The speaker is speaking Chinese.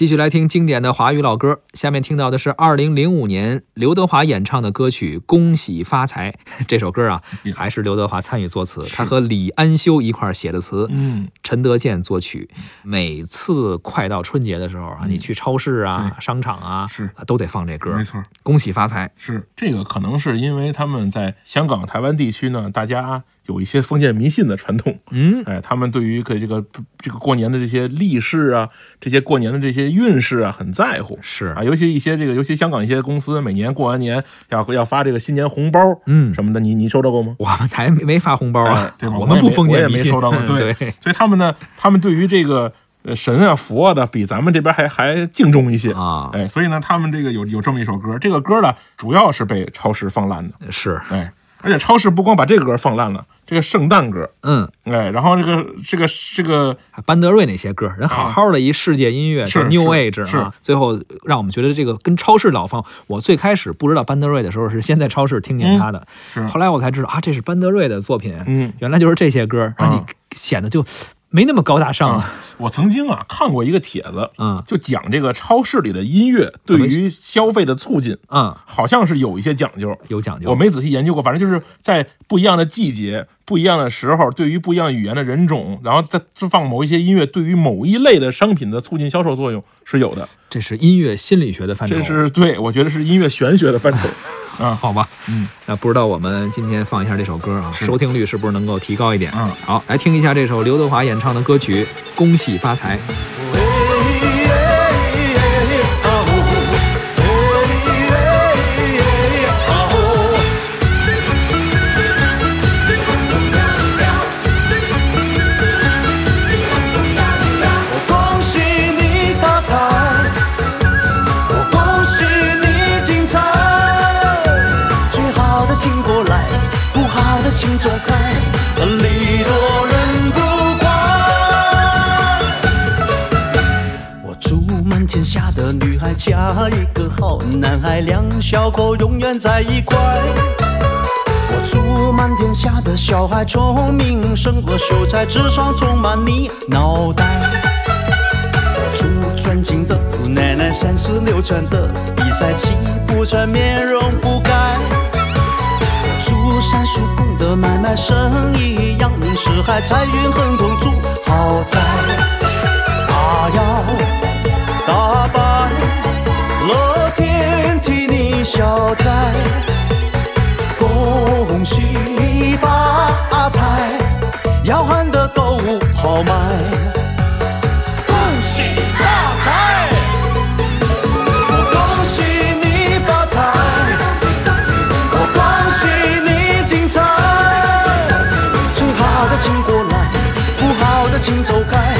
继续来听经典的华语老歌，下面听到的是二零零五年刘德华演唱的歌曲《恭喜发财》。这首歌啊，还是刘德华参与作词，他和李安修一块写的词，嗯，陈德健作曲。每次快到春节的时候啊，你去超市啊、商场啊，是。啊都得放这歌，没错。恭喜发财，是这个，可能是因为他们在香港、台湾地区呢，大家有一些封建迷信的传统，嗯，哎，他们对于可这个这个过年的这些利事啊，这些过年的这些运势啊，很在乎，是。啊，尤其一些这个，尤其香港一些公司每年过完年要要发这个新年红包，嗯。什么的，你你收到过吗？我们台没发红包啊。哎，对吧？我们不封我也建迷信，没收到过，对，所以他们呢，他们对于这个呃神啊佛啊的，比咱们这边还还敬重一些。啊。哎，所以呢，他们这个有有这么一首歌，这个歌呢，主要是被超市放烂的，是，哎，而且超市不光把这个歌放烂了，这个圣诞歌，嗯，哎，然后这个这个这个班德瑞那些歌，人好好的一世界音乐，啊是叫 New Age 是。啊，最后让我们觉得这个跟超市老放。我最开始不知道班德瑞的时候，是先在超市听见他的，是后来我才知道啊，这是班德瑞的作品，嗯。原来就是这些歌，让你显得就没那么高大上了。我曾经啊看过一个帖子，嗯就讲这个超市里的音乐对于消费的促进，嗯，好像是有一些讲究。有讲究。我没仔细研究过，反正就是在不一样的季节、不一样的时候，对于不一样语言的人种，然后再放某一些音乐，对于某一类的商品的促进销售作用是有的。这是音乐心理学的范畴。这是对我觉得是音乐玄学的范畴 啊。好吧，嗯，那不知道我们今天放一下这首歌啊，收听率是不是能够提高一点？嗯好，来听一下这首刘德华演唱的歌曲《恭喜发财》。请走开，礼多人不怪。我祝满天下的女孩嫁一个好男孩，两小口永远在一块。我祝满天下的小孩聪明，胜过秀才，智商充满你脑袋。我祝尊敬的姑奶奶三十六转的比赛气不喘，面容不的买卖生意扬名四海，财运亨通，住豪宅。大摇请走开，